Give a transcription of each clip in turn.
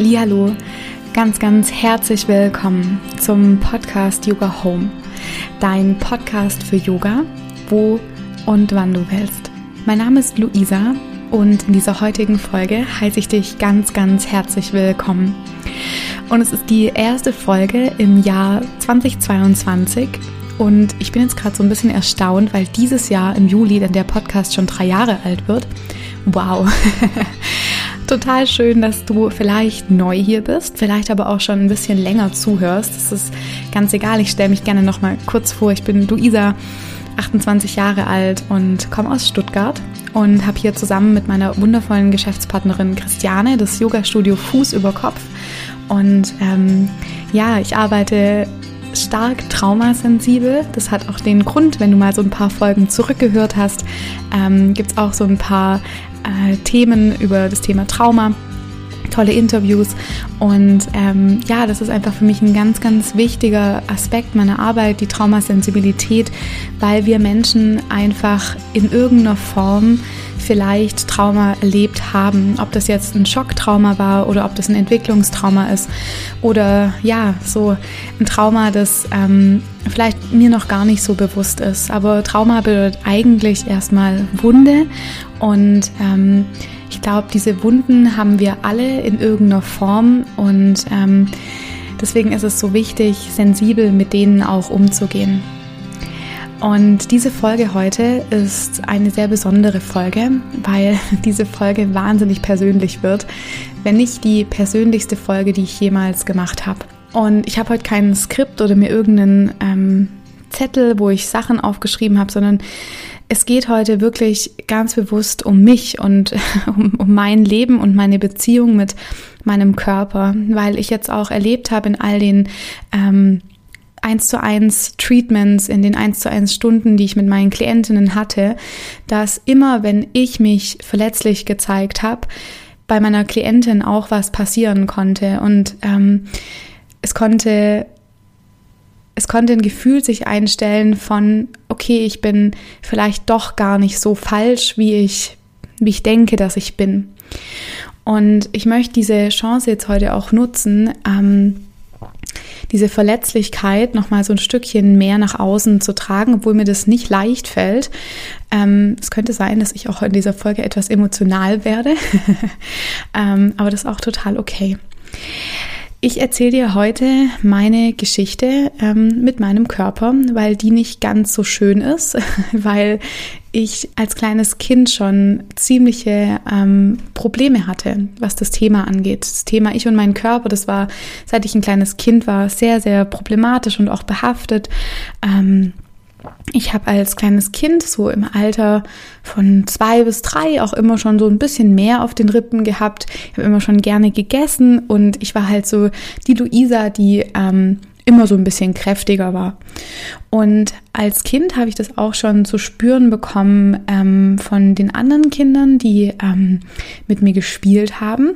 Hallo, ganz ganz herzlich willkommen zum Podcast Yoga Home, dein Podcast für Yoga, wo und wann du willst. Mein Name ist Luisa und in dieser heutigen Folge heiße ich dich ganz ganz herzlich willkommen. Und es ist die erste Folge im Jahr 2022 und ich bin jetzt gerade so ein bisschen erstaunt, weil dieses Jahr im Juli dann der Podcast schon drei Jahre alt wird. Wow. Total schön, dass du vielleicht neu hier bist, vielleicht aber auch schon ein bisschen länger zuhörst. Das ist ganz egal. Ich stelle mich gerne noch mal kurz vor. Ich bin Luisa, 28 Jahre alt und komme aus Stuttgart und habe hier zusammen mit meiner wundervollen Geschäftspartnerin Christiane das Yoga-Studio Fuß über Kopf. Und ähm, ja, ich arbeite stark traumasensibel. Das hat auch den Grund, wenn du mal so ein paar Folgen zurückgehört hast, ähm, gibt es auch so ein paar äh, Themen über das Thema Trauma tolle Interviews und ähm, ja, das ist einfach für mich ein ganz, ganz wichtiger Aspekt meiner Arbeit, die Traumasensibilität, weil wir Menschen einfach in irgendeiner Form vielleicht Trauma erlebt haben, ob das jetzt ein Schocktrauma war oder ob das ein Entwicklungstrauma ist oder ja, so ein Trauma, das ähm, vielleicht mir noch gar nicht so bewusst ist. Aber Trauma bedeutet eigentlich erstmal Wunde und ähm, ich glaube, diese Wunden haben wir alle in irgendeiner Form und ähm, deswegen ist es so wichtig, sensibel mit denen auch umzugehen. Und diese Folge heute ist eine sehr besondere Folge, weil diese Folge wahnsinnig persönlich wird, wenn nicht die persönlichste Folge, die ich jemals gemacht habe. Und ich habe heute kein Skript oder mir irgendeinen ähm, Zettel, wo ich Sachen aufgeschrieben habe, sondern es geht heute wirklich ganz bewusst um mich und um, um, mein Leben und meine Beziehung mit meinem Körper, weil ich jetzt auch erlebt habe in all den ähm, 1 zu 1 Treatments, in den 1 zu 1 Stunden, die ich mit meinen Klientinnen hatte, dass immer, wenn ich mich verletzlich gezeigt habe, bei meiner Klientin auch was passieren konnte und ähm, es konnte es konnte ein Gefühl sich einstellen von, okay, ich bin vielleicht doch gar nicht so falsch, wie ich, wie ich denke, dass ich bin. Und ich möchte diese Chance jetzt heute auch nutzen, ähm, diese Verletzlichkeit noch mal so ein Stückchen mehr nach außen zu tragen, obwohl mir das nicht leicht fällt. Ähm, es könnte sein, dass ich auch in dieser Folge etwas emotional werde, ähm, aber das ist auch total okay. Ich erzähle dir heute meine Geschichte ähm, mit meinem Körper, weil die nicht ganz so schön ist, weil ich als kleines Kind schon ziemliche ähm, Probleme hatte, was das Thema angeht. Das Thema Ich und mein Körper, das war, seit ich ein kleines Kind war, sehr, sehr problematisch und auch behaftet. Ähm, ich habe als kleines Kind so im Alter von zwei bis drei auch immer schon so ein bisschen mehr auf den Rippen gehabt. Ich habe immer schon gerne gegessen und ich war halt so die Luisa, die ähm, immer so ein bisschen kräftiger war. Und als Kind habe ich das auch schon zu spüren bekommen ähm, von den anderen Kindern, die ähm, mit mir gespielt haben.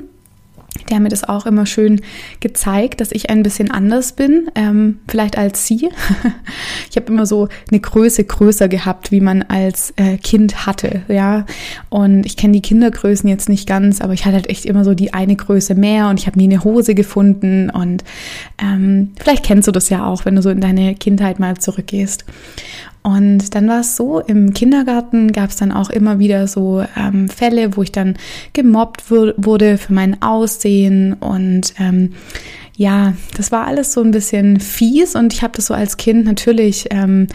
Die haben mir das auch immer schön gezeigt, dass ich ein bisschen anders bin, ähm, vielleicht als sie. ich habe immer so eine Größe größer gehabt, wie man als äh, Kind hatte, ja. Und ich kenne die Kindergrößen jetzt nicht ganz, aber ich hatte halt echt immer so die eine Größe mehr und ich habe nie eine Hose gefunden. Und ähm, vielleicht kennst du das ja auch, wenn du so in deine Kindheit mal zurückgehst. Und dann war es so, im Kindergarten gab es dann auch immer wieder so ähm, Fälle, wo ich dann gemobbt wurde für mein Aussehen. Und ähm, ja, das war alles so ein bisschen fies. Und ich habe das so als Kind natürlich, ähm,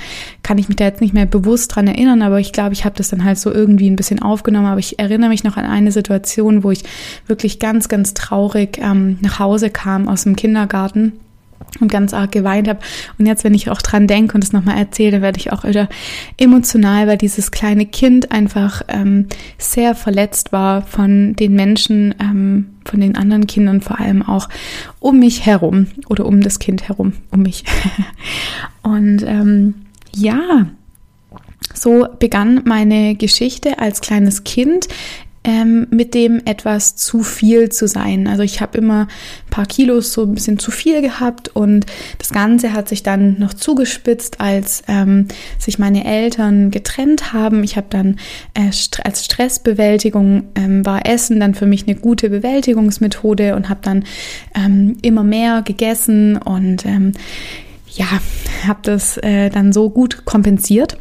kann ich mich da jetzt nicht mehr bewusst dran erinnern, aber ich glaube, ich habe das dann halt so irgendwie ein bisschen aufgenommen. Aber ich erinnere mich noch an eine Situation, wo ich wirklich ganz, ganz traurig ähm, nach Hause kam aus dem Kindergarten und ganz arg geweint habe. Und jetzt, wenn ich auch dran denke und es nochmal erzähle, werde ich auch wieder emotional, weil dieses kleine Kind einfach ähm, sehr verletzt war von den Menschen, ähm, von den anderen Kindern vor allem auch um mich herum oder um das Kind herum, um mich. und ähm, ja, so begann meine Geschichte als kleines Kind ähm, mit dem etwas zu viel zu sein. Also ich habe immer ein paar Kilos so ein bisschen zu viel gehabt und das Ganze hat sich dann noch zugespitzt, als ähm, sich meine Eltern getrennt haben. Ich habe dann äh, als Stressbewältigung ähm, war Essen dann für mich eine gute Bewältigungsmethode und habe dann ähm, immer mehr gegessen und ähm, ja, habe das äh, dann so gut kompensiert.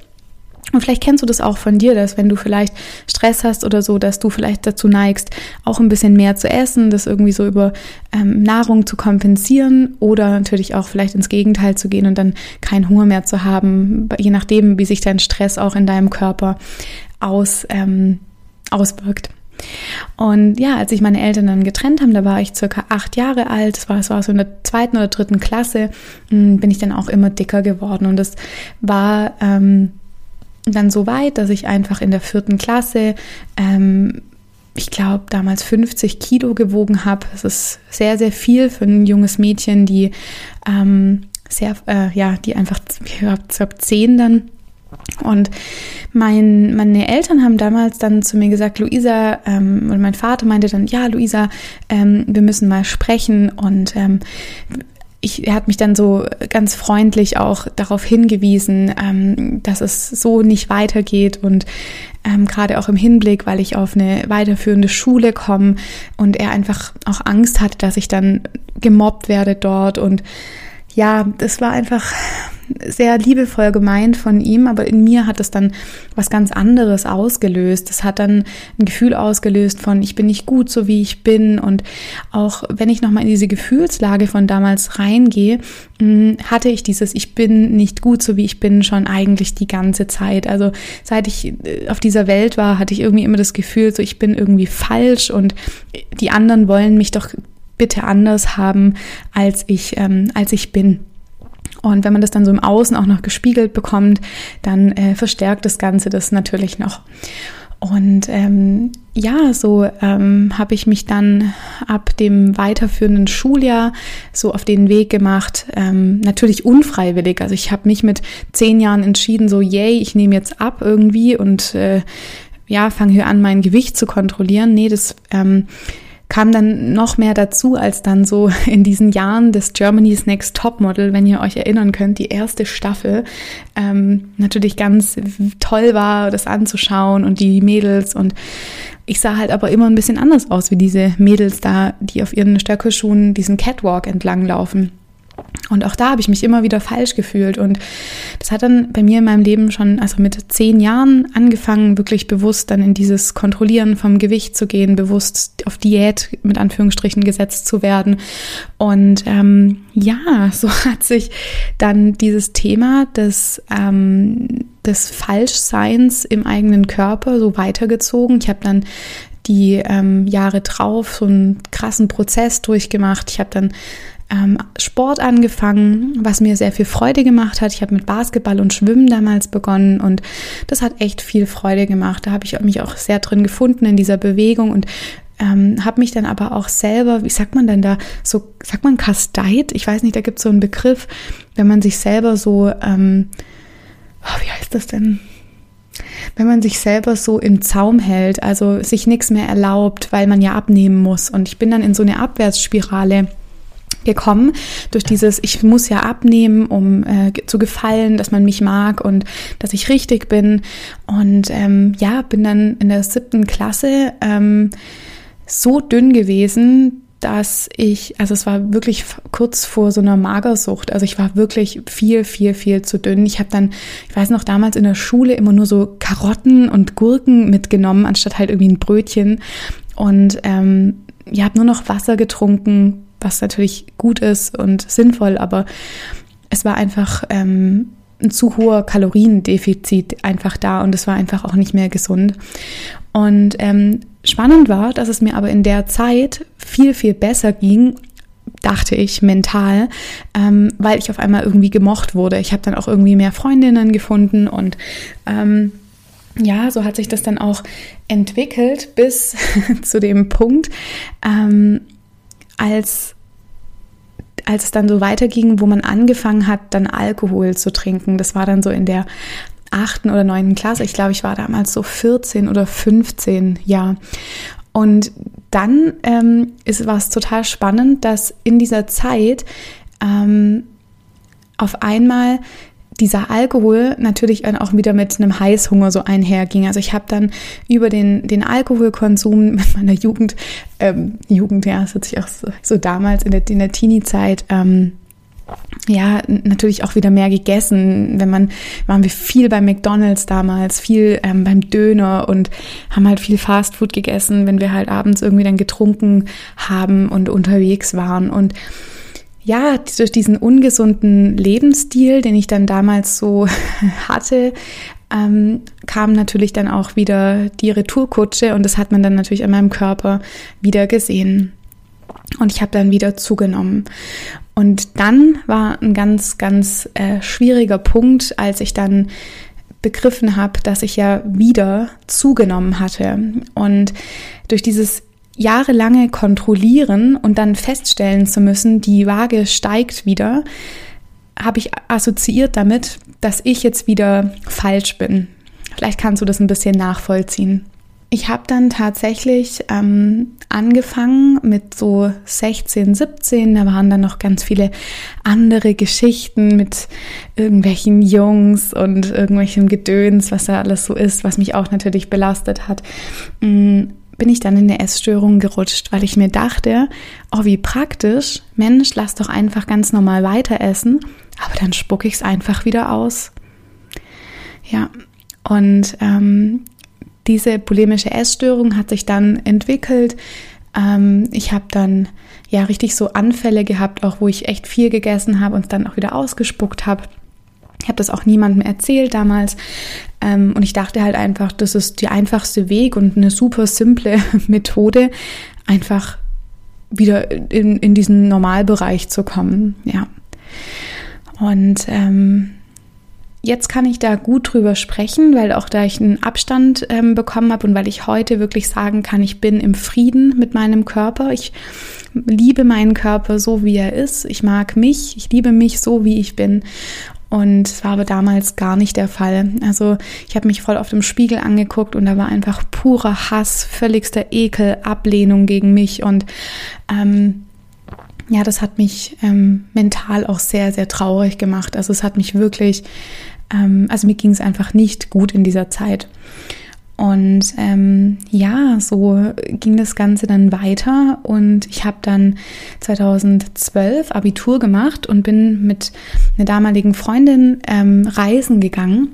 Und vielleicht kennst du das auch von dir, dass wenn du vielleicht Stress hast oder so, dass du vielleicht dazu neigst, auch ein bisschen mehr zu essen, das irgendwie so über ähm, Nahrung zu kompensieren oder natürlich auch vielleicht ins Gegenteil zu gehen und dann keinen Hunger mehr zu haben, je nachdem, wie sich dein Stress auch in deinem Körper aus, ähm, auswirkt. Und ja, als sich meine Eltern dann getrennt haben, da war ich circa acht Jahre alt, das war, das war so in der zweiten oder dritten Klasse, hm, bin ich dann auch immer dicker geworden. Und das war ähm, dann so weit, dass ich einfach in der vierten Klasse, ähm, ich glaube, damals 50 Kilo gewogen habe. Das ist sehr, sehr viel für ein junges Mädchen, die ähm, sehr, äh, ja, die einfach, ich glaube, zehn dann. Und mein, meine Eltern haben damals dann zu mir gesagt, Luisa, ähm, und mein Vater meinte dann, ja, Luisa, ähm, wir müssen mal sprechen und ähm, ich, er hat mich dann so ganz freundlich auch darauf hingewiesen, ähm, dass es so nicht weitergeht und ähm, gerade auch im Hinblick, weil ich auf eine weiterführende Schule komme und er einfach auch Angst hatte, dass ich dann gemobbt werde dort und ja, das war einfach sehr liebevoll gemeint von ihm, aber in mir hat es dann was ganz anderes ausgelöst. Es hat dann ein Gefühl ausgelöst von, ich bin nicht gut, so wie ich bin. Und auch wenn ich nochmal in diese Gefühlslage von damals reingehe, mm, hatte ich dieses, ich bin nicht gut, so wie ich bin, schon eigentlich die ganze Zeit. Also seit ich äh, auf dieser Welt war, hatte ich irgendwie immer das Gefühl, so ich bin irgendwie falsch und die anderen wollen mich doch bitte anders haben, als ich, ähm, als ich bin. Und wenn man das dann so im Außen auch noch gespiegelt bekommt, dann äh, verstärkt das Ganze das natürlich noch. Und ähm, ja, so ähm, habe ich mich dann ab dem weiterführenden Schuljahr so auf den Weg gemacht, ähm, natürlich unfreiwillig. Also ich habe nicht mit zehn Jahren entschieden, so yay, ich nehme jetzt ab irgendwie und äh, ja, fange hier an, mein Gewicht zu kontrollieren. Nee, das ähm, kam dann noch mehr dazu, als dann so in diesen Jahren des Germany's Next Top Model, wenn ihr euch erinnern könnt, die erste Staffel ähm, natürlich ganz toll war, das anzuschauen und die Mädels und ich sah halt aber immer ein bisschen anders aus wie diese Mädels da, die auf ihren Stöckelschuhen diesen Catwalk entlang laufen. Und auch da habe ich mich immer wieder falsch gefühlt. Und das hat dann bei mir in meinem Leben schon, also mit zehn Jahren angefangen, wirklich bewusst dann in dieses Kontrollieren vom Gewicht zu gehen, bewusst auf Diät mit Anführungsstrichen gesetzt zu werden. Und ähm, ja, so hat sich dann dieses Thema des, ähm, des Falschseins im eigenen Körper so weitergezogen. Ich habe dann die ähm, Jahre drauf so einen krassen Prozess durchgemacht. Ich habe dann ähm, Sport angefangen, was mir sehr viel Freude gemacht hat. Ich habe mit Basketball und Schwimmen damals begonnen und das hat echt viel Freude gemacht. Da habe ich mich auch sehr drin gefunden in dieser Bewegung und ähm, habe mich dann aber auch selber, wie sagt man denn da, so, sagt man kasteit? Ich weiß nicht, da gibt es so einen Begriff, wenn man sich selber so, ähm, oh, wie heißt das denn? wenn man sich selber so im Zaum hält, also sich nichts mehr erlaubt, weil man ja abnehmen muss. Und ich bin dann in so eine Abwärtsspirale gekommen durch dieses ich muss ja abnehmen um äh, zu gefallen dass man mich mag und dass ich richtig bin und ähm, ja bin dann in der siebten Klasse ähm, so dünn gewesen dass ich, also es war wirklich kurz vor so einer Magersucht. Also ich war wirklich viel, viel, viel zu dünn. Ich habe dann, ich weiß noch, damals in der Schule immer nur so Karotten und Gurken mitgenommen, anstatt halt irgendwie ein Brötchen. Und ähm, ja, habe nur noch Wasser getrunken, was natürlich gut ist und sinnvoll, aber es war einfach ähm, ein zu hoher Kaloriendefizit einfach da und es war einfach auch nicht mehr gesund. Und ähm, spannend war, dass es mir aber in der Zeit viel, viel besser ging, dachte ich, mental, ähm, weil ich auf einmal irgendwie gemocht wurde. Ich habe dann auch irgendwie mehr Freundinnen gefunden und ähm, ja, so hat sich das dann auch entwickelt bis zu dem Punkt, ähm, als als es dann so weiterging, wo man angefangen hat, dann Alkohol zu trinken. Das war dann so in der achten oder neunten Klasse. Ich glaube, ich war damals so 14 oder 15, ja. Und dann ähm, ist was total spannend, dass in dieser Zeit ähm, auf einmal dieser Alkohol natürlich auch wieder mit einem Heißhunger so einherging. Also ich habe dann über den, den Alkoholkonsum mit meiner Jugend, ähm, Jugend, ja, das hat sich auch so, so damals in der, in der Teenie-Zeit, ähm, ja, natürlich auch wieder mehr gegessen. Wenn man, waren wir viel bei McDonalds damals, viel ähm, beim Döner und haben halt viel Fastfood gegessen, wenn wir halt abends irgendwie dann getrunken haben und unterwegs waren. Und ja, durch diesen ungesunden Lebensstil, den ich dann damals so hatte, ähm, kam natürlich dann auch wieder die Retourkutsche und das hat man dann natürlich an meinem Körper wieder gesehen. Und ich habe dann wieder zugenommen. Und dann war ein ganz, ganz äh, schwieriger Punkt, als ich dann begriffen habe, dass ich ja wieder zugenommen hatte. Und durch dieses jahrelange Kontrollieren und dann feststellen zu müssen, die Waage steigt wieder, habe ich assoziiert damit, dass ich jetzt wieder falsch bin. Vielleicht kannst du das ein bisschen nachvollziehen. Ich habe dann tatsächlich ähm, angefangen mit so 16, 17. Da waren dann noch ganz viele andere Geschichten mit irgendwelchen Jungs und irgendwelchen Gedöns, was da alles so ist, was mich auch natürlich belastet hat. Mm, bin ich dann in eine Essstörung gerutscht, weil ich mir dachte, oh wie praktisch, Mensch, lass doch einfach ganz normal weiter essen, aber dann spucke ich es einfach wieder aus. Ja, und ähm, diese bulimische Essstörung hat sich dann entwickelt. Ähm, ich habe dann ja richtig so Anfälle gehabt, auch wo ich echt viel gegessen habe und dann auch wieder ausgespuckt habe. Ich habe das auch niemandem erzählt damals. Ähm, und ich dachte halt einfach, das ist der einfachste Weg und eine super simple Methode, einfach wieder in, in diesen Normalbereich zu kommen. Ja. Und ähm, Jetzt kann ich da gut drüber sprechen, weil auch da ich einen Abstand ähm, bekommen habe und weil ich heute wirklich sagen kann, ich bin im Frieden mit meinem Körper. Ich liebe meinen Körper so, wie er ist. Ich mag mich. Ich liebe mich so, wie ich bin. Und es war aber damals gar nicht der Fall. Also ich habe mich voll auf dem Spiegel angeguckt und da war einfach purer Hass, völligster Ekel, Ablehnung gegen mich und ähm, ja, das hat mich ähm, mental auch sehr, sehr traurig gemacht. Also es hat mich wirklich ähm, also mir ging es einfach nicht gut in dieser Zeit. Und ähm, ja, so ging das Ganze dann weiter und ich habe dann 2012 Abitur gemacht und bin mit einer damaligen Freundin ähm, reisen gegangen.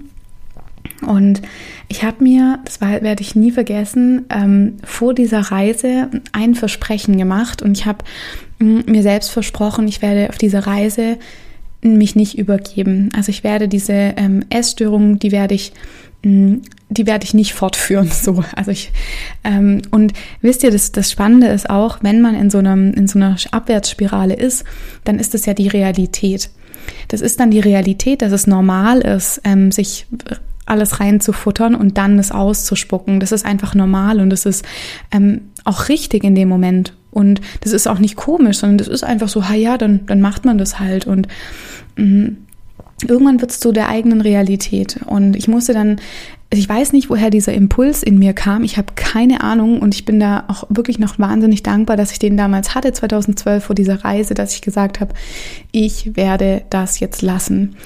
Und ich habe mir, das werde ich nie vergessen, ähm, vor dieser Reise ein Versprechen gemacht und ich habe mm, mir selbst versprochen, ich werde auf dieser Reise mich nicht übergeben. Also ich werde diese ähm, Essstörung, die werde ich, die werde ich nicht fortführen. So, also ich ähm, und wisst ihr, das, das Spannende ist auch, wenn man in so einem in so einer Abwärtsspirale ist, dann ist es ja die Realität. Das ist dann die Realität, dass es normal ist, ähm, sich alles reinzufuttern und dann es auszuspucken. Das ist einfach normal und das ist ähm, auch richtig in dem Moment. Und das ist auch nicht komisch, sondern das ist einfach so, ha ja, dann, dann macht man das halt. Und mh, irgendwann wird es zu der eigenen Realität. Und ich musste dann ich weiß nicht, woher dieser Impuls in mir kam. Ich habe keine Ahnung und ich bin da auch wirklich noch wahnsinnig dankbar, dass ich den damals hatte, 2012 vor dieser Reise, dass ich gesagt habe, ich werde das jetzt lassen.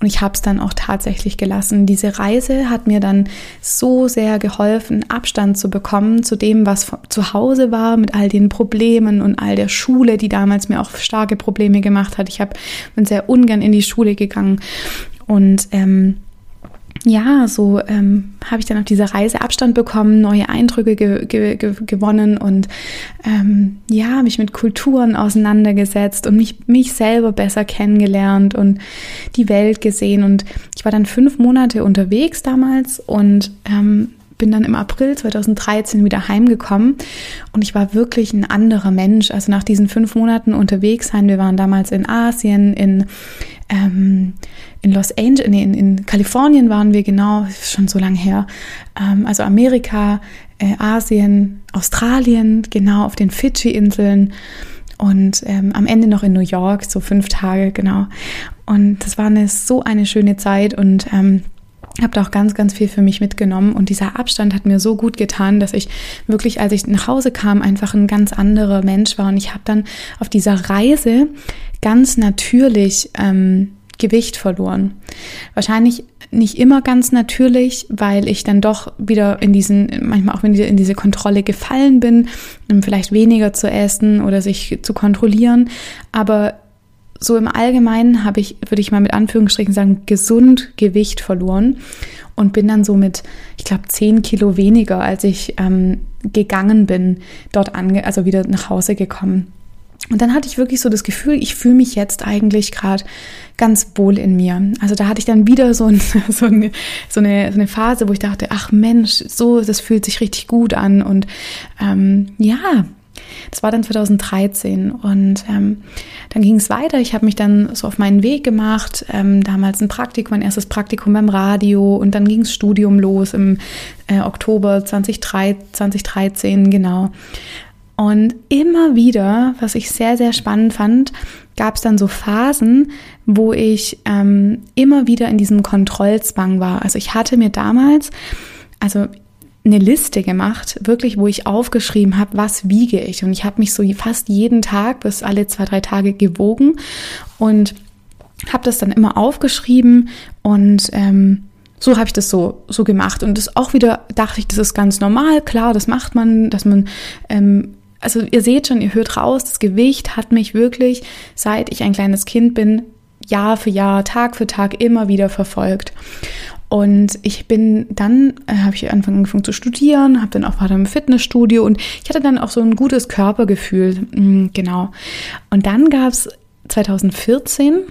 Und ich habe es dann auch tatsächlich gelassen. Diese Reise hat mir dann so sehr geholfen, Abstand zu bekommen zu dem, was zu Hause war, mit all den Problemen und all der Schule, die damals mir auch starke Probleme gemacht hat. Ich hab, bin sehr ungern in die Schule gegangen und ähm, ja, so ähm, habe ich dann auf dieser Reise Abstand bekommen, neue Eindrücke ge ge ge gewonnen und ähm, ja, mich mit Kulturen auseinandergesetzt und mich, mich selber besser kennengelernt und die Welt gesehen. Und ich war dann fünf Monate unterwegs damals und ähm, bin dann im April 2013 wieder heimgekommen und ich war wirklich ein anderer Mensch. Also nach diesen fünf Monaten unterwegs sein, wir waren damals in Asien, in, ähm, in Los Angeles, nee, in, in Kalifornien waren wir genau, schon so lange her. Ähm, also Amerika, äh, Asien, Australien, genau auf den Fidschi-Inseln und ähm, am Ende noch in New York, so fünf Tage, genau. Und das war eine, so eine schöne Zeit und ähm, habe da auch ganz, ganz viel für mich mitgenommen und dieser Abstand hat mir so gut getan, dass ich wirklich, als ich nach Hause kam, einfach ein ganz anderer Mensch war und ich habe dann auf dieser Reise ganz natürlich ähm, Gewicht verloren. Wahrscheinlich nicht immer ganz natürlich, weil ich dann doch wieder in diesen, manchmal auch in diese Kontrolle gefallen bin, vielleicht weniger zu essen oder sich zu kontrollieren. Aber so im Allgemeinen habe ich, würde ich mal mit Anführungsstrichen sagen, gesund Gewicht verloren und bin dann so mit, ich glaube, zehn Kilo weniger, als ich ähm, gegangen bin, dort ange, also wieder nach Hause gekommen. Und dann hatte ich wirklich so das Gefühl, ich fühle mich jetzt eigentlich gerade ganz wohl in mir. Also da hatte ich dann wieder so, ein, so, eine, so, eine, so eine Phase, wo ich dachte, ach Mensch, so, das fühlt sich richtig gut an. Und ähm, ja, das war dann 2013 und ähm, dann ging es weiter. Ich habe mich dann so auf meinen Weg gemacht. Ähm, damals ein Praktikum, mein erstes Praktikum beim Radio und dann ging das Studium los im äh, Oktober 2003, 2013, genau. Und immer wieder, was ich sehr, sehr spannend fand, gab es dann so Phasen, wo ich ähm, immer wieder in diesem Kontrollzwang war. Also ich hatte mir damals, also eine Liste gemacht, wirklich, wo ich aufgeschrieben habe, was wiege ich. Und ich habe mich so fast jeden Tag bis alle zwei, drei Tage gewogen und habe das dann immer aufgeschrieben und ähm, so habe ich das so so gemacht und das auch wieder dachte ich, das ist ganz normal, klar, das macht man, dass man ähm, also ihr seht schon, ihr hört raus, das Gewicht hat mich wirklich, seit ich ein kleines Kind bin, Jahr für Jahr, Tag für Tag immer wieder verfolgt. Und ich bin dann, äh, habe ich angefangen zu studieren, habe dann auch weiter im Fitnessstudio und ich hatte dann auch so ein gutes Körpergefühl. Mhm, genau. Und dann gab es 2014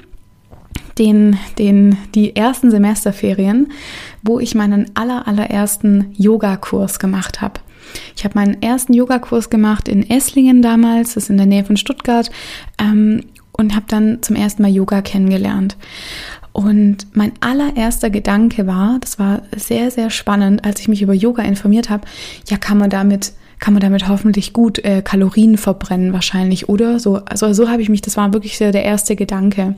den, den, die ersten Semesterferien, wo ich meinen aller, allerersten Yogakurs gemacht habe. Ich habe meinen ersten Yogakurs gemacht in Esslingen damals, das ist in der Nähe von Stuttgart, ähm, und habe dann zum ersten Mal Yoga kennengelernt. Und mein allererster Gedanke war, das war sehr, sehr spannend, als ich mich über Yoga informiert habe, ja, kann man damit, kann man damit hoffentlich gut äh, Kalorien verbrennen wahrscheinlich, oder? So, also so habe ich mich, das war wirklich sehr der erste Gedanke.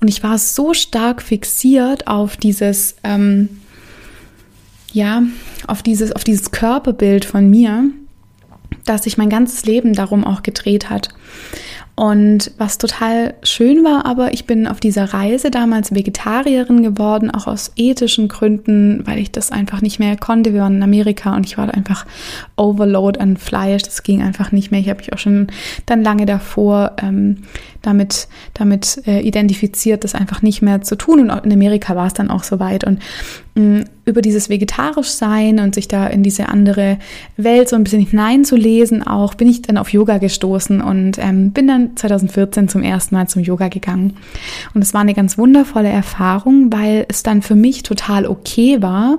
Und ich war so stark fixiert auf dieses, ähm, ja, auf dieses, auf dieses Körperbild von mir, dass sich mein ganzes Leben darum auch gedreht hat. Und was total schön war, aber ich bin auf dieser Reise damals Vegetarierin geworden, auch aus ethischen Gründen, weil ich das einfach nicht mehr konnte. Wir waren in Amerika und ich war da einfach overload an Fleisch. Das ging einfach nicht mehr. Ich habe mich auch schon dann lange davor ähm, damit, damit äh, identifiziert, das einfach nicht mehr zu tun. Und in Amerika war es dann auch soweit. Und mh, mm, über dieses vegetarisch sein und sich da in diese andere Welt so ein bisschen hineinzulesen, auch bin ich dann auf Yoga gestoßen und ähm, bin dann 2014 zum ersten Mal zum Yoga gegangen. Und es war eine ganz wundervolle Erfahrung, weil es dann für mich total okay war,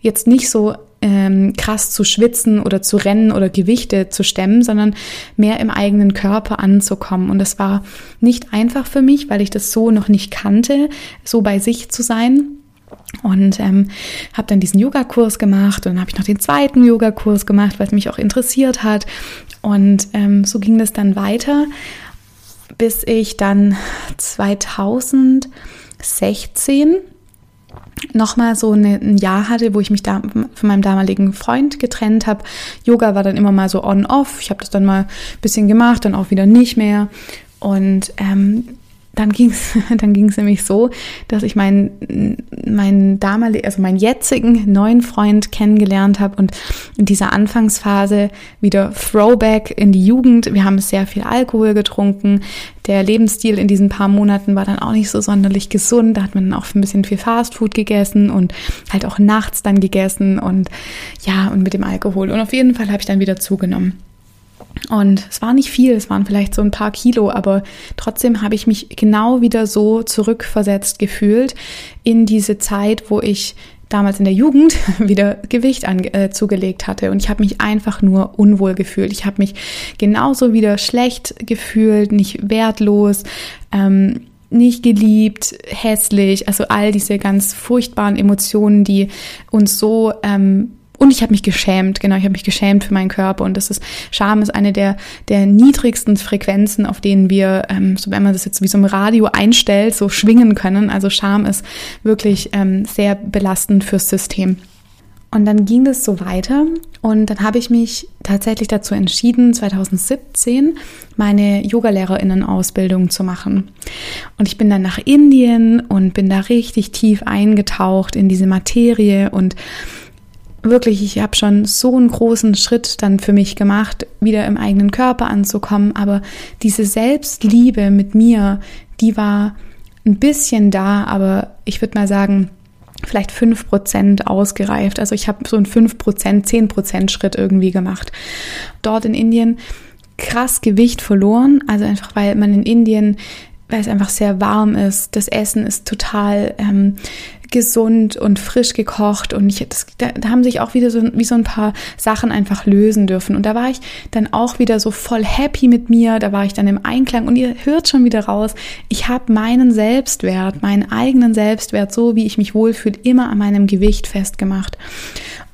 jetzt nicht so ähm, krass zu schwitzen oder zu rennen oder Gewichte zu stemmen, sondern mehr im eigenen Körper anzukommen. Und das war nicht einfach für mich, weil ich das so noch nicht kannte, so bei sich zu sein. Und ähm, habe dann diesen Yogakurs gemacht und dann habe ich noch den zweiten Yogakurs gemacht, weil es mich auch interessiert hat. Und ähm, so ging das dann weiter, bis ich dann 2016 nochmal so eine, ein Jahr hatte, wo ich mich da von meinem damaligen Freund getrennt habe. Yoga war dann immer mal so on-off. Ich habe das dann mal ein bisschen gemacht, dann auch wieder nicht mehr. Und ähm, dann ging es dann ging's nämlich so, dass ich meinen meinen damaligen, also meinen jetzigen neuen Freund kennengelernt habe und in dieser Anfangsphase wieder Throwback in die Jugend. Wir haben sehr viel Alkohol getrunken. Der Lebensstil in diesen paar Monaten war dann auch nicht so sonderlich gesund. Da hat man dann auch ein bisschen viel Fastfood gegessen und halt auch nachts dann gegessen und ja, und mit dem Alkohol. Und auf jeden Fall habe ich dann wieder zugenommen. Und es war nicht viel, es waren vielleicht so ein paar Kilo, aber trotzdem habe ich mich genau wieder so zurückversetzt gefühlt in diese Zeit, wo ich damals in der Jugend wieder Gewicht an, äh, zugelegt hatte und ich habe mich einfach nur unwohl gefühlt. Ich habe mich genauso wieder schlecht gefühlt, nicht wertlos, ähm, nicht geliebt, hässlich, also all diese ganz furchtbaren Emotionen, die uns so ähm, und ich habe mich geschämt, genau, ich habe mich geschämt für meinen Körper und das ist, Scham ist eine der, der niedrigsten Frequenzen, auf denen wir, ähm, so wenn man das jetzt wie so ein Radio einstellt, so schwingen können. Also Scham ist wirklich ähm, sehr belastend fürs System. Und dann ging das so weiter und dann habe ich mich tatsächlich dazu entschieden, 2017 meine Yogalehrerinnen-Ausbildung zu machen. Und ich bin dann nach Indien und bin da richtig tief eingetaucht in diese Materie und wirklich, ich habe schon so einen großen Schritt dann für mich gemacht, wieder im eigenen Körper anzukommen. Aber diese Selbstliebe mit mir, die war ein bisschen da, aber ich würde mal sagen, vielleicht fünf Prozent ausgereift. Also ich habe so einen fünf Prozent, zehn Prozent Schritt irgendwie gemacht. Dort in Indien krass Gewicht verloren, also einfach weil man in Indien weil es einfach sehr warm ist. Das Essen ist total ähm, gesund und frisch gekocht und ich, das, da, haben sich auch wieder so, wie so ein paar Sachen einfach lösen dürfen. Und da war ich dann auch wieder so voll happy mit mir, da war ich dann im Einklang und ihr hört schon wieder raus, ich habe meinen Selbstwert, meinen eigenen Selbstwert, so wie ich mich wohlfühle, immer an meinem Gewicht festgemacht.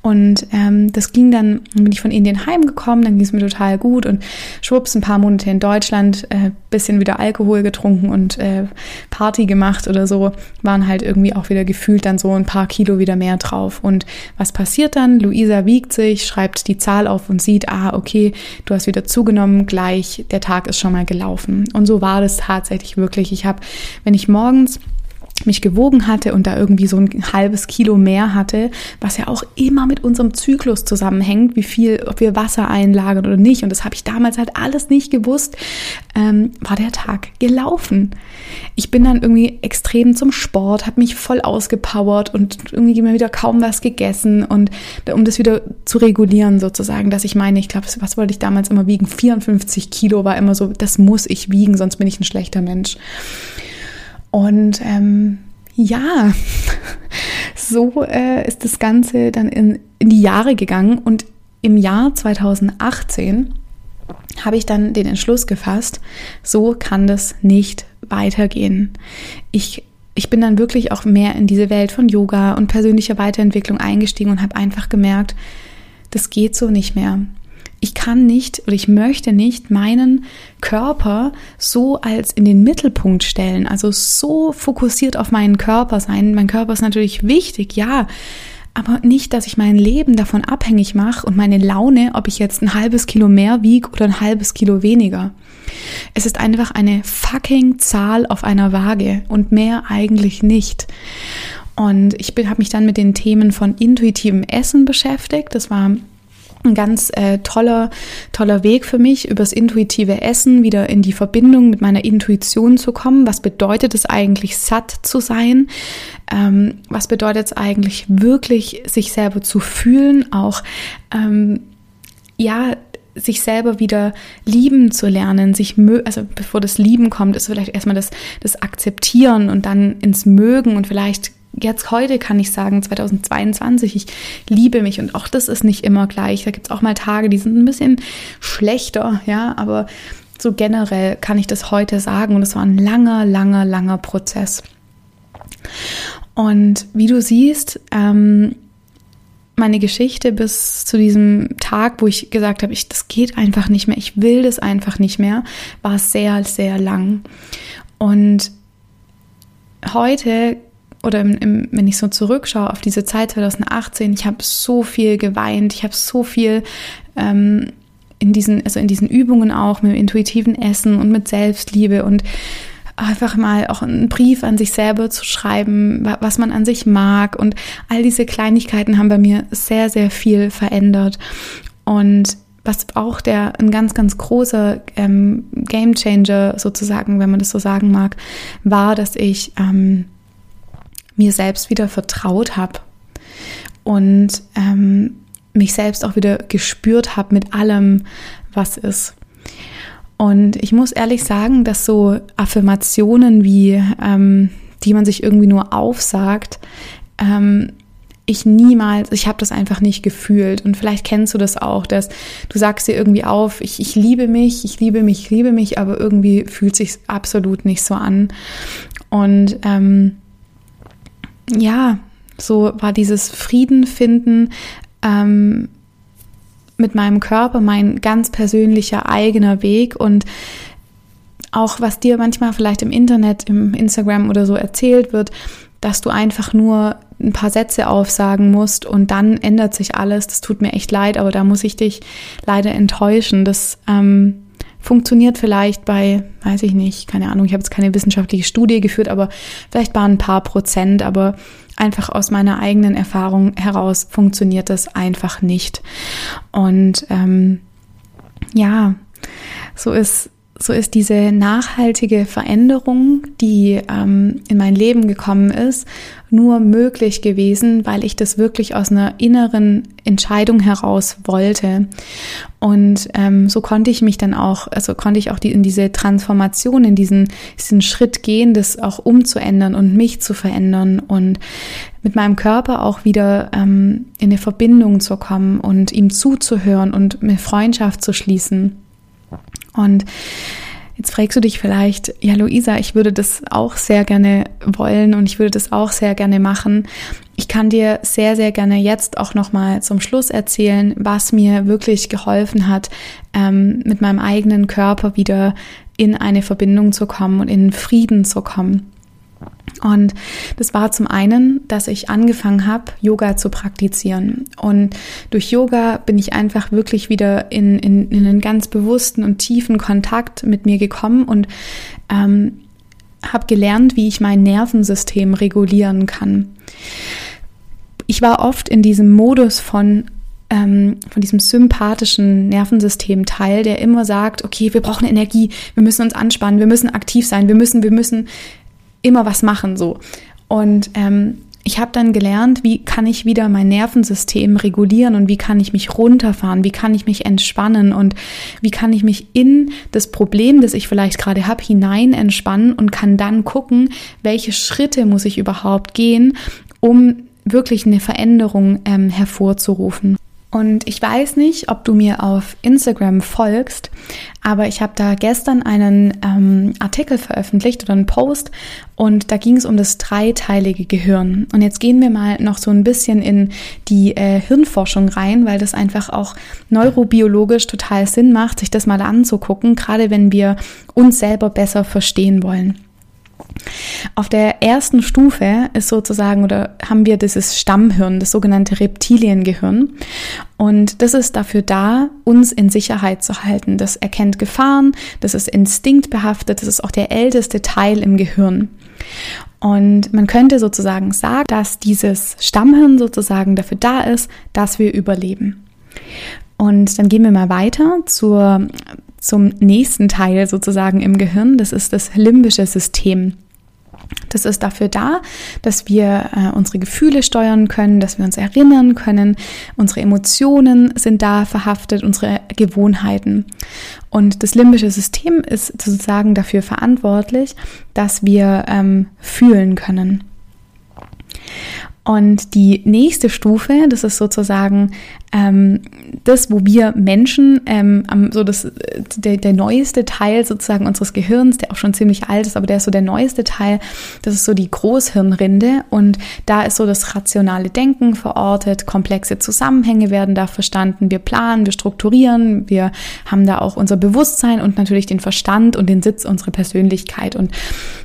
Und ähm, das ging dann, bin ich von Indien heimgekommen, dann ging es mir total gut und schwupps, ein paar Monate in Deutschland, äh, bisschen wieder Alkohol getrunken und äh, Party gemacht oder so, waren halt irgendwie auch wieder gefühlt dann so ein paar Kilo wieder mehr drauf. Und was passiert dann? Luisa wiegt sich, schreibt die Zahl auf und sieht, ah, okay, du hast wieder zugenommen, gleich, der Tag ist schon mal gelaufen. Und so war das tatsächlich wirklich. Ich habe, wenn ich morgens mich gewogen hatte und da irgendwie so ein halbes Kilo mehr hatte, was ja auch immer mit unserem Zyklus zusammenhängt, wie viel, ob wir Wasser einlagern oder nicht. Und das habe ich damals halt alles nicht gewusst, ähm, war der Tag gelaufen. Ich bin dann irgendwie extrem zum Sport, habe mich voll ausgepowert und irgendwie mir wieder kaum was gegessen und um das wieder zu regulieren sozusagen, dass ich meine, ich glaube, was wollte ich damals immer wiegen? 54 Kilo war immer so, das muss ich wiegen, sonst bin ich ein schlechter Mensch. Und ähm, ja, so äh, ist das Ganze dann in, in die Jahre gegangen und im Jahr 2018 habe ich dann den Entschluss gefasst, so kann das nicht weitergehen. Ich, ich bin dann wirklich auch mehr in diese Welt von Yoga und persönlicher Weiterentwicklung eingestiegen und habe einfach gemerkt, das geht so nicht mehr ich kann nicht oder ich möchte nicht meinen Körper so als in den Mittelpunkt stellen, also so fokussiert auf meinen Körper sein. Mein Körper ist natürlich wichtig, ja, aber nicht, dass ich mein Leben davon abhängig mache und meine Laune, ob ich jetzt ein halbes Kilo mehr wiege oder ein halbes Kilo weniger. Es ist einfach eine fucking Zahl auf einer Waage und mehr eigentlich nicht. Und ich habe mich dann mit den Themen von intuitivem Essen beschäftigt. Das war ein ganz äh, toller, toller Weg für mich, übers intuitive Essen wieder in die Verbindung mit meiner Intuition zu kommen. Was bedeutet es eigentlich, satt zu sein? Ähm, was bedeutet es eigentlich, wirklich sich selber zu fühlen? Auch, ähm, ja, sich selber wieder lieben zu lernen, sich also bevor das Lieben kommt, ist vielleicht erstmal das, das Akzeptieren und dann ins Mögen und vielleicht jetzt heute kann ich sagen, 2022, ich liebe mich und auch das ist nicht immer gleich. Da gibt es auch mal Tage, die sind ein bisschen schlechter, ja, aber so generell kann ich das heute sagen und es war ein langer, langer, langer Prozess. Und wie du siehst, ähm, meine Geschichte bis zu diesem Tag, wo ich gesagt habe, ich, das geht einfach nicht mehr, ich will das einfach nicht mehr, war sehr, sehr lang. Und heute oder im, im, wenn ich so zurückschaue auf diese Zeit 2018, ich habe so viel geweint, ich habe so viel ähm, in diesen, also in diesen Übungen auch mit intuitiven Essen und mit Selbstliebe und einfach mal auch einen Brief an sich selber zu schreiben, was man an sich mag. Und all diese Kleinigkeiten haben bei mir sehr, sehr viel verändert. Und was auch der ein ganz, ganz großer ähm, Game Changer sozusagen, wenn man das so sagen mag, war, dass ich ähm, mir selbst wieder vertraut habe und ähm, mich selbst auch wieder gespürt habe mit allem, was ist. Und ich muss ehrlich sagen, dass so Affirmationen wie, ähm, die man sich irgendwie nur aufsagt, ähm, ich niemals, ich habe das einfach nicht gefühlt. Und vielleicht kennst du das auch, dass du sagst dir irgendwie auf, ich, ich liebe mich, ich liebe mich, ich liebe mich, aber irgendwie fühlt sich absolut nicht so an. Und ähm, ja, so war dieses Frieden finden ähm, mit meinem Körper mein ganz persönlicher eigener Weg und auch was dir manchmal vielleicht im Internet, im Instagram oder so erzählt wird, dass du einfach nur ein paar Sätze aufsagen musst und dann ändert sich alles. Das tut mir echt leid, aber da muss ich dich leider enttäuschen. Das ähm, funktioniert vielleicht bei, weiß ich nicht, keine Ahnung, ich habe jetzt keine wissenschaftliche Studie geführt, aber vielleicht bei ein paar Prozent, aber einfach aus meiner eigenen Erfahrung heraus funktioniert das einfach nicht. Und ähm, ja, so ist so ist diese nachhaltige Veränderung, die ähm, in mein Leben gekommen ist, nur möglich gewesen, weil ich das wirklich aus einer inneren Entscheidung heraus wollte. Und ähm, so konnte ich mich dann auch, also konnte ich auch die, in diese Transformation, in diesen, diesen Schritt gehen, das auch umzuändern und mich zu verändern und mit meinem Körper auch wieder ähm, in eine Verbindung zu kommen und ihm zuzuhören und eine Freundschaft zu schließen. Und Jetzt fragst du dich vielleicht, ja Luisa, ich würde das auch sehr gerne wollen und ich würde das auch sehr gerne machen. Ich kann dir sehr, sehr gerne jetzt auch nochmal zum Schluss erzählen, was mir wirklich geholfen hat, ähm, mit meinem eigenen Körper wieder in eine Verbindung zu kommen und in Frieden zu kommen. Und das war zum einen, dass ich angefangen habe, Yoga zu praktizieren. Und durch Yoga bin ich einfach wirklich wieder in, in, in einen ganz bewussten und tiefen Kontakt mit mir gekommen und ähm, habe gelernt, wie ich mein Nervensystem regulieren kann. Ich war oft in diesem Modus von ähm, von diesem sympathischen Nervensystem-Teil, der immer sagt, okay, wir brauchen Energie, wir müssen uns anspannen, wir müssen aktiv sein, wir müssen, wir müssen immer was machen so. Und ähm, ich habe dann gelernt, wie kann ich wieder mein Nervensystem regulieren und wie kann ich mich runterfahren, wie kann ich mich entspannen und wie kann ich mich in das Problem, das ich vielleicht gerade habe, hinein entspannen und kann dann gucken, welche Schritte muss ich überhaupt gehen, um wirklich eine Veränderung ähm, hervorzurufen. Und ich weiß nicht, ob du mir auf Instagram folgst, aber ich habe da gestern einen ähm, Artikel veröffentlicht oder einen Post und da ging es um das dreiteilige Gehirn. Und jetzt gehen wir mal noch so ein bisschen in die äh, Hirnforschung rein, weil das einfach auch neurobiologisch total Sinn macht, sich das mal anzugucken, gerade wenn wir uns selber besser verstehen wollen. Auf der ersten Stufe ist sozusagen oder haben wir dieses Stammhirn, das sogenannte Reptiliengehirn. Und das ist dafür da, uns in Sicherheit zu halten. Das erkennt Gefahren, das ist instinktbehaftet, das ist auch der älteste Teil im Gehirn. Und man könnte sozusagen sagen, dass dieses Stammhirn sozusagen dafür da ist, dass wir überleben. Und dann gehen wir mal weiter zur, zum nächsten Teil sozusagen im Gehirn. Das ist das limbische System. Das ist dafür da, dass wir äh, unsere Gefühle steuern können, dass wir uns erinnern können. Unsere Emotionen sind da verhaftet, unsere Gewohnheiten. Und das limbische System ist sozusagen dafür verantwortlich, dass wir ähm, fühlen können. Und die nächste Stufe, das ist sozusagen ähm, das, wo wir Menschen, ähm, so das, der, der neueste Teil sozusagen unseres Gehirns, der auch schon ziemlich alt ist, aber der ist so der neueste Teil, das ist so die Großhirnrinde und da ist so das rationale Denken verortet, komplexe Zusammenhänge werden da verstanden, wir planen, wir strukturieren, wir haben da auch unser Bewusstsein und natürlich den Verstand und den Sitz unserer Persönlichkeit und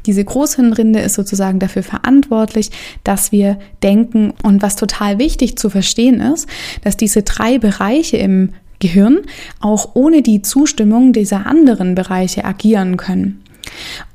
diese Großhirnrinde ist sozusagen dafür verantwortlich, dass wir denken. Und was total wichtig zu verstehen ist, dass diese drei Bereiche im Gehirn auch ohne die Zustimmung dieser anderen Bereiche agieren können.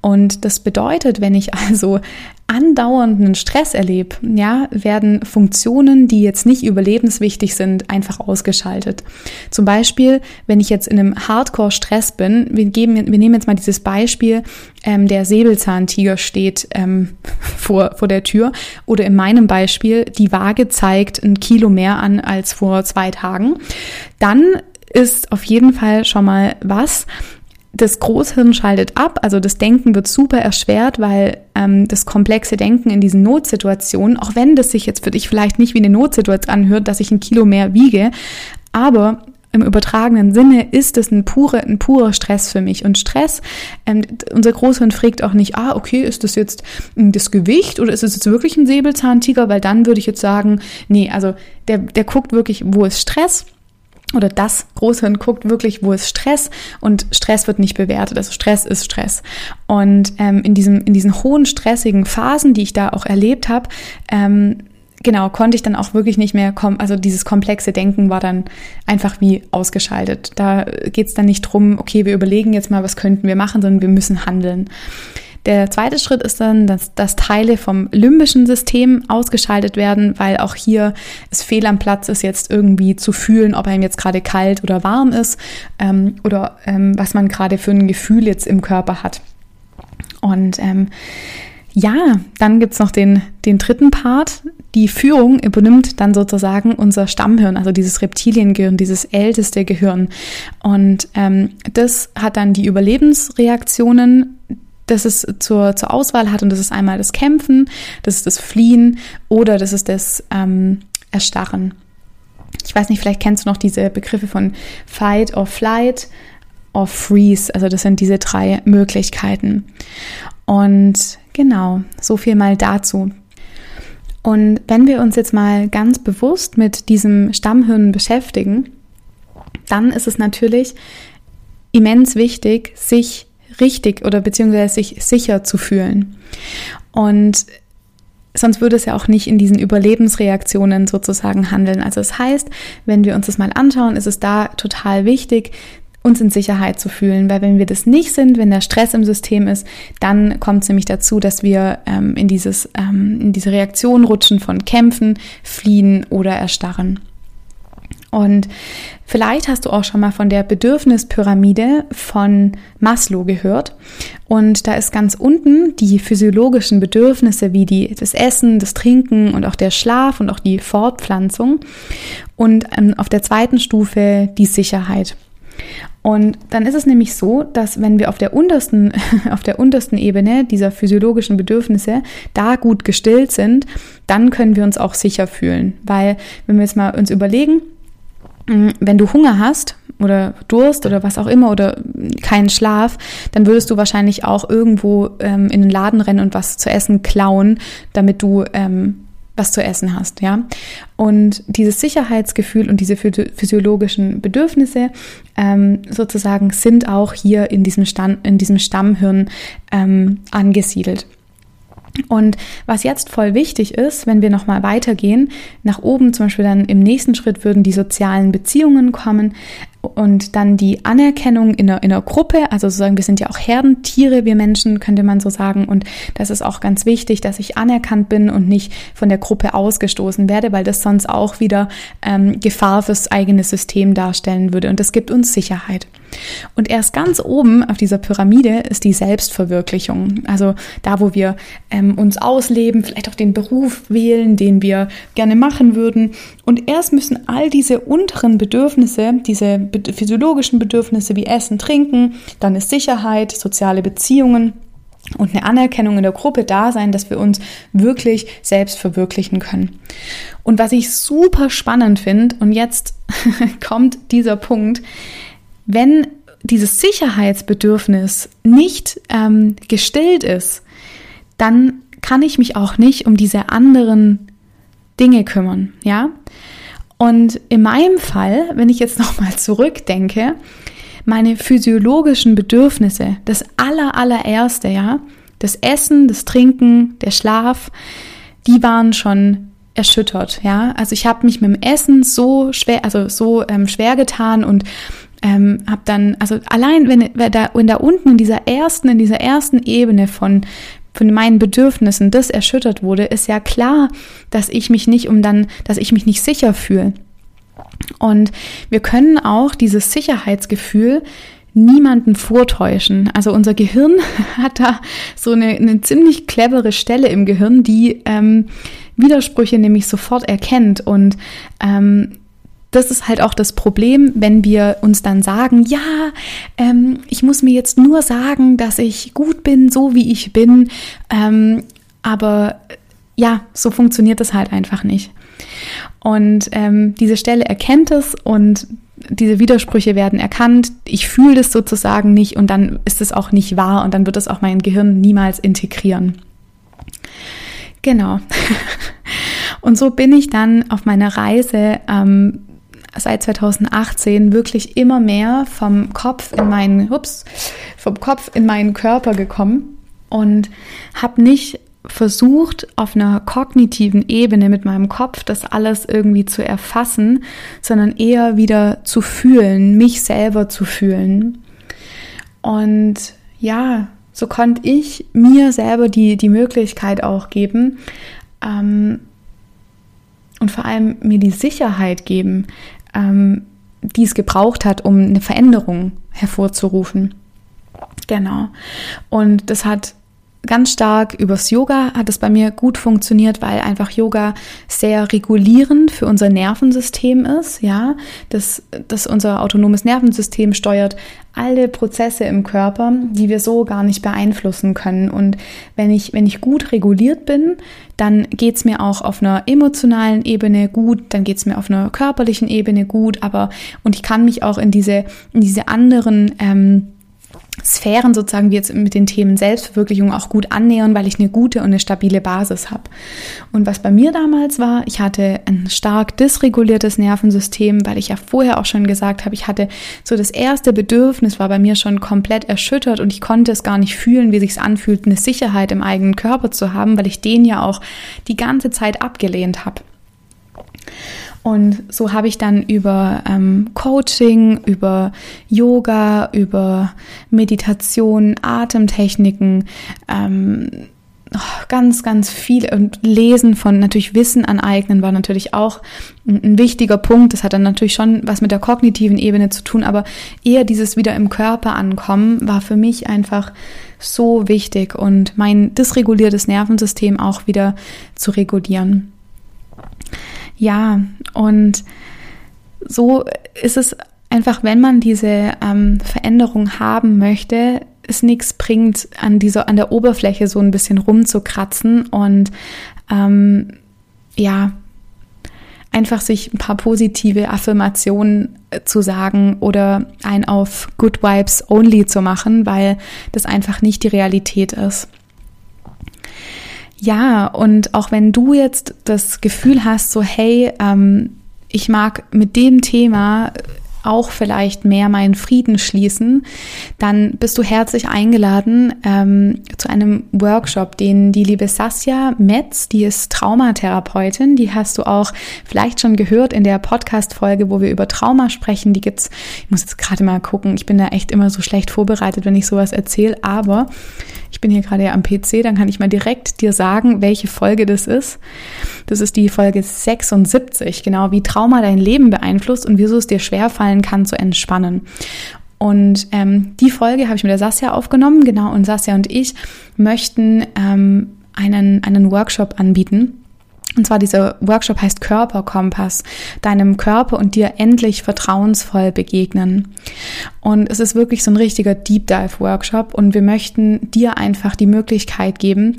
Und das bedeutet, wenn ich also andauernden Stress erlebe, ja, werden Funktionen, die jetzt nicht überlebenswichtig sind, einfach ausgeschaltet. Zum Beispiel, wenn ich jetzt in einem Hardcore-Stress bin, wir, geben, wir nehmen jetzt mal dieses Beispiel, ähm, der Säbelzahntiger steht ähm, vor, vor der Tür. Oder in meinem Beispiel, die Waage zeigt ein Kilo mehr an als vor zwei Tagen, dann ist auf jeden Fall schon mal was, das Großhirn schaltet ab, also das Denken wird super erschwert, weil ähm, das komplexe Denken in diesen Notsituationen, auch wenn das sich jetzt für dich vielleicht nicht wie eine Notsituation anhört, dass ich ein Kilo mehr wiege, aber im übertragenen Sinne ist es ein, pure, ein purer Stress für mich. Und Stress, ähm, unser Großhirn fragt auch nicht, ah, okay, ist das jetzt hm, das Gewicht oder ist es jetzt wirklich ein Säbelzahntiger? Weil dann würde ich jetzt sagen, nee, also der, der guckt wirklich, wo ist Stress? Oder das Großhirn guckt wirklich, wo ist Stress und Stress wird nicht bewertet. Also Stress ist Stress. Und ähm, in, diesem, in diesen hohen stressigen Phasen, die ich da auch erlebt habe, ähm, genau, konnte ich dann auch wirklich nicht mehr kommen. Also dieses komplexe Denken war dann einfach wie ausgeschaltet. Da geht es dann nicht drum, okay, wir überlegen jetzt mal, was könnten wir machen, sondern wir müssen handeln. Der zweite Schritt ist dann, dass, dass Teile vom limbischen System ausgeschaltet werden, weil auch hier es fehl am Platz ist, jetzt irgendwie zu fühlen, ob einem jetzt gerade kalt oder warm ist ähm, oder ähm, was man gerade für ein Gefühl jetzt im Körper hat. Und ähm, ja, dann gibt's noch den, den dritten Part. Die Führung übernimmt dann sozusagen unser Stammhirn, also dieses Reptiliengehirn, dieses älteste Gehirn. Und ähm, das hat dann die Überlebensreaktionen, das es zur, zur Auswahl hat. Und das ist einmal das Kämpfen, das ist das Fliehen oder das ist das ähm, Erstarren. Ich weiß nicht, vielleicht kennst du noch diese Begriffe von Fight or Flight or Freeze. Also das sind diese drei Möglichkeiten. Und genau, so viel mal dazu. Und wenn wir uns jetzt mal ganz bewusst mit diesem Stammhirn beschäftigen, dann ist es natürlich immens wichtig, sich richtig oder beziehungsweise sich sicher zu fühlen. Und sonst würde es ja auch nicht in diesen Überlebensreaktionen sozusagen handeln. Also das heißt, wenn wir uns das mal anschauen, ist es da total wichtig, uns in Sicherheit zu fühlen, weil wenn wir das nicht sind, wenn der Stress im System ist, dann kommt es nämlich dazu, dass wir ähm, in, dieses, ähm, in diese Reaktion rutschen von Kämpfen, Fliehen oder Erstarren. Und vielleicht hast du auch schon mal von der Bedürfnispyramide von Maslow gehört. Und da ist ganz unten die physiologischen Bedürfnisse wie die, das Essen, das Trinken und auch der Schlaf und auch die Fortpflanzung. Und ähm, auf der zweiten Stufe die Sicherheit. Und dann ist es nämlich so, dass wenn wir auf der untersten, auf der untersten Ebene dieser physiologischen Bedürfnisse da gut gestillt sind, dann können wir uns auch sicher fühlen. Weil, wenn wir jetzt mal uns überlegen, wenn du Hunger hast oder Durst oder was auch immer oder keinen Schlaf, dann würdest du wahrscheinlich auch irgendwo ähm, in den Laden rennen und was zu essen klauen, damit du ähm, was zu essen hast, ja. Und dieses Sicherheitsgefühl und diese physiologischen Bedürfnisse ähm, sozusagen sind auch hier in diesem, Stand, in diesem Stammhirn ähm, angesiedelt. Und was jetzt voll wichtig ist, wenn wir nochmal weitergehen, nach oben zum Beispiel dann im nächsten Schritt würden die sozialen Beziehungen kommen und dann die Anerkennung in einer, in einer Gruppe, also sozusagen, wir sind ja auch Herdentiere, wir Menschen, könnte man so sagen. Und das ist auch ganz wichtig, dass ich anerkannt bin und nicht von der Gruppe ausgestoßen werde, weil das sonst auch wieder ähm, Gefahr fürs eigene System darstellen würde. Und das gibt uns Sicherheit. Und erst ganz oben auf dieser Pyramide ist die Selbstverwirklichung. Also da, wo wir ähm, uns ausleben, vielleicht auch den Beruf wählen, den wir gerne machen würden. Und erst müssen all diese unteren Bedürfnisse, diese physiologischen Bedürfnisse wie Essen, Trinken, dann ist Sicherheit, soziale Beziehungen, und eine Anerkennung in der Gruppe da sein, dass wir uns wirklich selbst verwirklichen können. Und was ich super spannend finde, und jetzt kommt dieser Punkt, wenn dieses Sicherheitsbedürfnis nicht ähm, gestillt ist, dann kann ich mich auch nicht um diese anderen Dinge kümmern, ja? Und in meinem Fall, wenn ich jetzt nochmal zurückdenke, meine physiologischen Bedürfnisse, das aller, allererste, ja, das Essen, das Trinken, der Schlaf, die waren schon erschüttert, ja. Also ich habe mich mit dem Essen so schwer, also so ähm, schwer getan und ähm, habe dann, also allein wenn, wenn da, wenn da unten in dieser ersten, in dieser ersten Ebene von von meinen Bedürfnissen das erschüttert wurde, ist ja klar, dass ich mich nicht um dann, dass ich mich nicht sicher fühle. Und wir können auch dieses Sicherheitsgefühl niemanden vortäuschen. Also unser Gehirn hat da so eine, eine ziemlich clevere Stelle im Gehirn, die ähm, Widersprüche nämlich sofort erkennt und ähm, das ist halt auch das Problem, wenn wir uns dann sagen, ja, ähm, ich muss mir jetzt nur sagen, dass ich gut bin, so wie ich bin. Ähm, aber ja, so funktioniert das halt einfach nicht. Und ähm, diese Stelle erkennt es und diese Widersprüche werden erkannt, ich fühle das sozusagen nicht und dann ist es auch nicht wahr und dann wird es auch mein Gehirn niemals integrieren. Genau. Und so bin ich dann auf meiner Reise ähm, seit 2018 wirklich immer mehr vom Kopf in meinen, ups, vom Kopf in meinen Körper gekommen und habe nicht versucht, auf einer kognitiven Ebene mit meinem Kopf das alles irgendwie zu erfassen, sondern eher wieder zu fühlen, mich selber zu fühlen. Und ja, so konnte ich mir selber die, die Möglichkeit auch geben ähm, und vor allem mir die Sicherheit geben, ähm, die es gebraucht hat, um eine Veränderung hervorzurufen. Genau. Und das hat ganz stark übers Yoga hat es bei mir gut funktioniert, weil einfach Yoga sehr regulierend für unser Nervensystem ist, ja, dass, dass unser autonomes Nervensystem steuert alle Prozesse im Körper, die wir so gar nicht beeinflussen können. Und wenn ich, wenn ich gut reguliert bin, dann geht's mir auch auf einer emotionalen Ebene gut, dann geht's mir auf einer körperlichen Ebene gut, aber und ich kann mich auch in diese, in diese anderen ähm, Sphären sozusagen wie jetzt mit den Themen Selbstverwirklichung auch gut annähern, weil ich eine gute und eine stabile Basis habe. Und was bei mir damals war, ich hatte ein stark dysreguliertes Nervensystem, weil ich ja vorher auch schon gesagt habe, ich hatte so das erste Bedürfnis war bei mir schon komplett erschüttert und ich konnte es gar nicht fühlen, wie sich's anfühlt, eine Sicherheit im eigenen Körper zu haben, weil ich den ja auch die ganze Zeit abgelehnt habe. Und so habe ich dann über ähm, Coaching, über Yoga, über Meditation, Atemtechniken, ähm, oh, ganz, ganz viel und Lesen von natürlich Wissen aneignen war natürlich auch ein, ein, wichtiger Punkt. Das hat dann natürlich schon was mit der kognitiven Ebene zu tun, aber eher dieses wieder im Körper ankommen war für mich einfach so wichtig und mein dysreguliertes Nervensystem auch wieder zu regulieren. Ja, und so ist es einfach, wenn man diese ähm, Veränderung haben möchte, es nichts bringt, an dieser, an der Oberfläche so ein bisschen rumzukratzen und ähm, ja, einfach sich ein paar positive Affirmationen äh, zu sagen oder ein auf Good Vibes Only zu machen, weil das einfach nicht die Realität ist. Ja, und auch wenn du jetzt das Gefühl hast, so hey, ähm, ich mag mit dem Thema auch vielleicht mehr meinen Frieden schließen, dann bist du herzlich eingeladen ähm, zu einem Workshop, den die liebe Sasja Metz, die ist Traumatherapeutin, die hast du auch vielleicht schon gehört in der Podcast-Folge, wo wir über Trauma sprechen. Die gibt's, ich muss jetzt gerade mal gucken, ich bin da echt immer so schlecht vorbereitet, wenn ich sowas erzähle, aber ich bin hier gerade am PC, dann kann ich mal direkt dir sagen, welche Folge das ist. Das ist die Folge 76, genau wie Trauma dein Leben beeinflusst und wieso es dir schwerfallen kann zu entspannen. Und ähm, die Folge habe ich mit der Sasja aufgenommen, genau, und Sasja und ich möchten ähm, einen, einen Workshop anbieten und zwar dieser Workshop heißt Körperkompass, deinem Körper und dir endlich vertrauensvoll begegnen. Und es ist wirklich so ein richtiger Deep Dive Workshop. Und wir möchten dir einfach die Möglichkeit geben,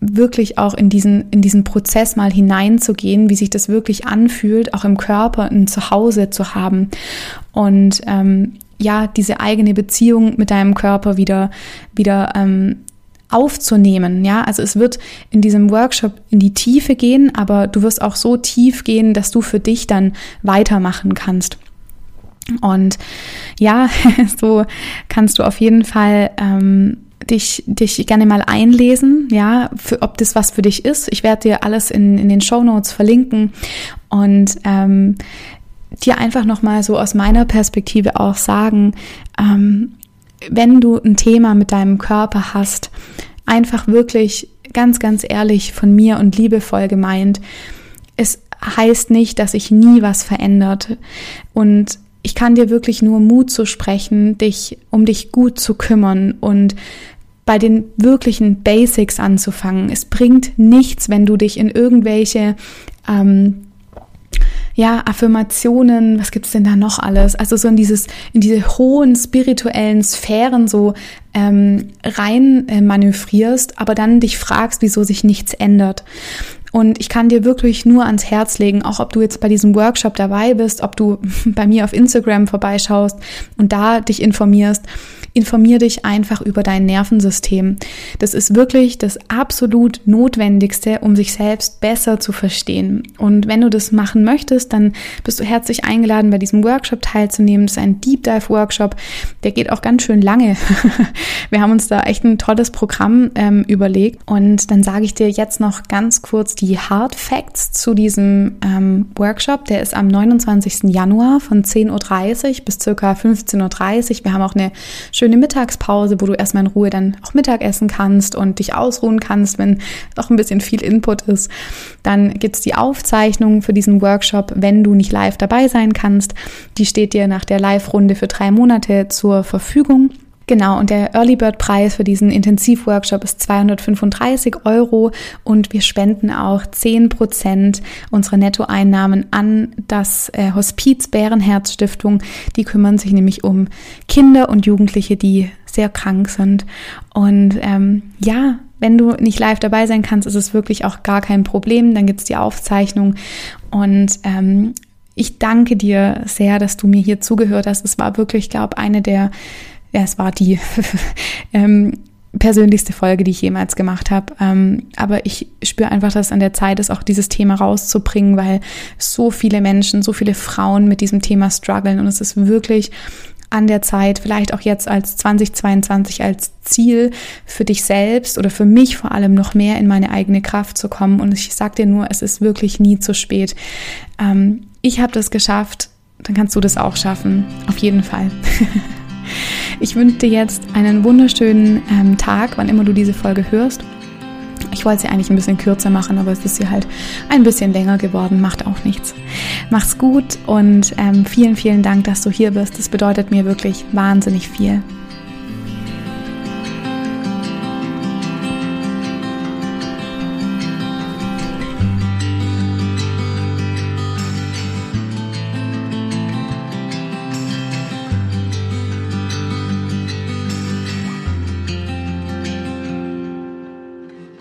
wirklich auch in diesen, in diesen Prozess mal hineinzugehen, wie sich das wirklich anfühlt, auch im Körper ein Zuhause zu haben. Und ähm, ja, diese eigene Beziehung mit deinem Körper wieder, wieder ähm, aufzunehmen. Ja, also es wird in diesem Workshop in die Tiefe gehen, aber du wirst auch so tief gehen, dass du für dich dann weitermachen kannst. Und ja, so kannst du auf jeden Fall ähm, dich, dich gerne mal einlesen, ja, für, ob das was für dich ist. Ich werde dir alles in, in den Show Notes verlinken und ähm, dir einfach nochmal so aus meiner Perspektive auch sagen, ähm, wenn du ein Thema mit deinem Körper hast, einfach wirklich ganz, ganz ehrlich von mir und liebevoll gemeint, es heißt nicht, dass sich nie was verändert. Und ich kann dir wirklich nur Mut zu sprechen, dich um dich gut zu kümmern und bei den wirklichen Basics anzufangen. Es bringt nichts, wenn du dich in irgendwelche ähm, ja, Affirmationen, was gibt's denn da noch alles? Also so in dieses, in diese hohen spirituellen Sphären so ähm, rein äh, manövrierst, aber dann dich fragst, wieso sich nichts ändert. Und ich kann dir wirklich nur ans Herz legen, auch ob du jetzt bei diesem Workshop dabei bist, ob du bei mir auf Instagram vorbeischaust und da dich informierst informier dich einfach über dein Nervensystem. Das ist wirklich das absolut Notwendigste, um sich selbst besser zu verstehen. Und wenn du das machen möchtest, dann bist du herzlich eingeladen, bei diesem Workshop teilzunehmen. Das ist ein Deep Dive Workshop. Der geht auch ganz schön lange. Wir haben uns da echt ein tolles Programm ähm, überlegt. Und dann sage ich dir jetzt noch ganz kurz die Hard Facts zu diesem ähm, Workshop. Der ist am 29. Januar von 10.30 Uhr bis circa 15.30 Uhr. Wir haben auch eine schöne schöne Mittagspause, wo du erstmal in Ruhe dann auch Mittag essen kannst und dich ausruhen kannst, wenn auch ein bisschen viel Input ist. Dann gibt's die Aufzeichnung für diesen Workshop, wenn du nicht live dabei sein kannst. Die steht dir nach der Live-Runde für drei Monate zur Verfügung. Genau, und der Early Bird Preis für diesen Intensivworkshop ist 235 Euro und wir spenden auch 10 Prozent unserer Nettoeinnahmen an das äh, Hospiz Bärenherz Stiftung. Die kümmern sich nämlich um Kinder und Jugendliche, die sehr krank sind. Und ähm, ja, wenn du nicht live dabei sein kannst, ist es wirklich auch gar kein Problem. Dann gibt's die Aufzeichnung und ähm, ich danke dir sehr, dass du mir hier zugehört hast. Es war wirklich, glaube eine der es war die ähm, persönlichste Folge, die ich jemals gemacht habe. Ähm, aber ich spüre einfach, dass es an der Zeit ist, auch dieses Thema rauszubringen, weil so viele Menschen, so viele Frauen mit diesem Thema strugglen und es ist wirklich an der Zeit, vielleicht auch jetzt als 2022 als Ziel für dich selbst oder für mich vor allem noch mehr in meine eigene Kraft zu kommen. Und ich sage dir nur, es ist wirklich nie zu spät. Ähm, ich habe das geschafft, dann kannst du das auch schaffen. Auf jeden Fall. Ich wünsche dir jetzt einen wunderschönen ähm, Tag, wann immer du diese Folge hörst. Ich wollte sie eigentlich ein bisschen kürzer machen, aber es ist hier halt ein bisschen länger geworden, macht auch nichts. Mach's gut und ähm, vielen, vielen Dank, dass du hier bist. Das bedeutet mir wirklich wahnsinnig viel.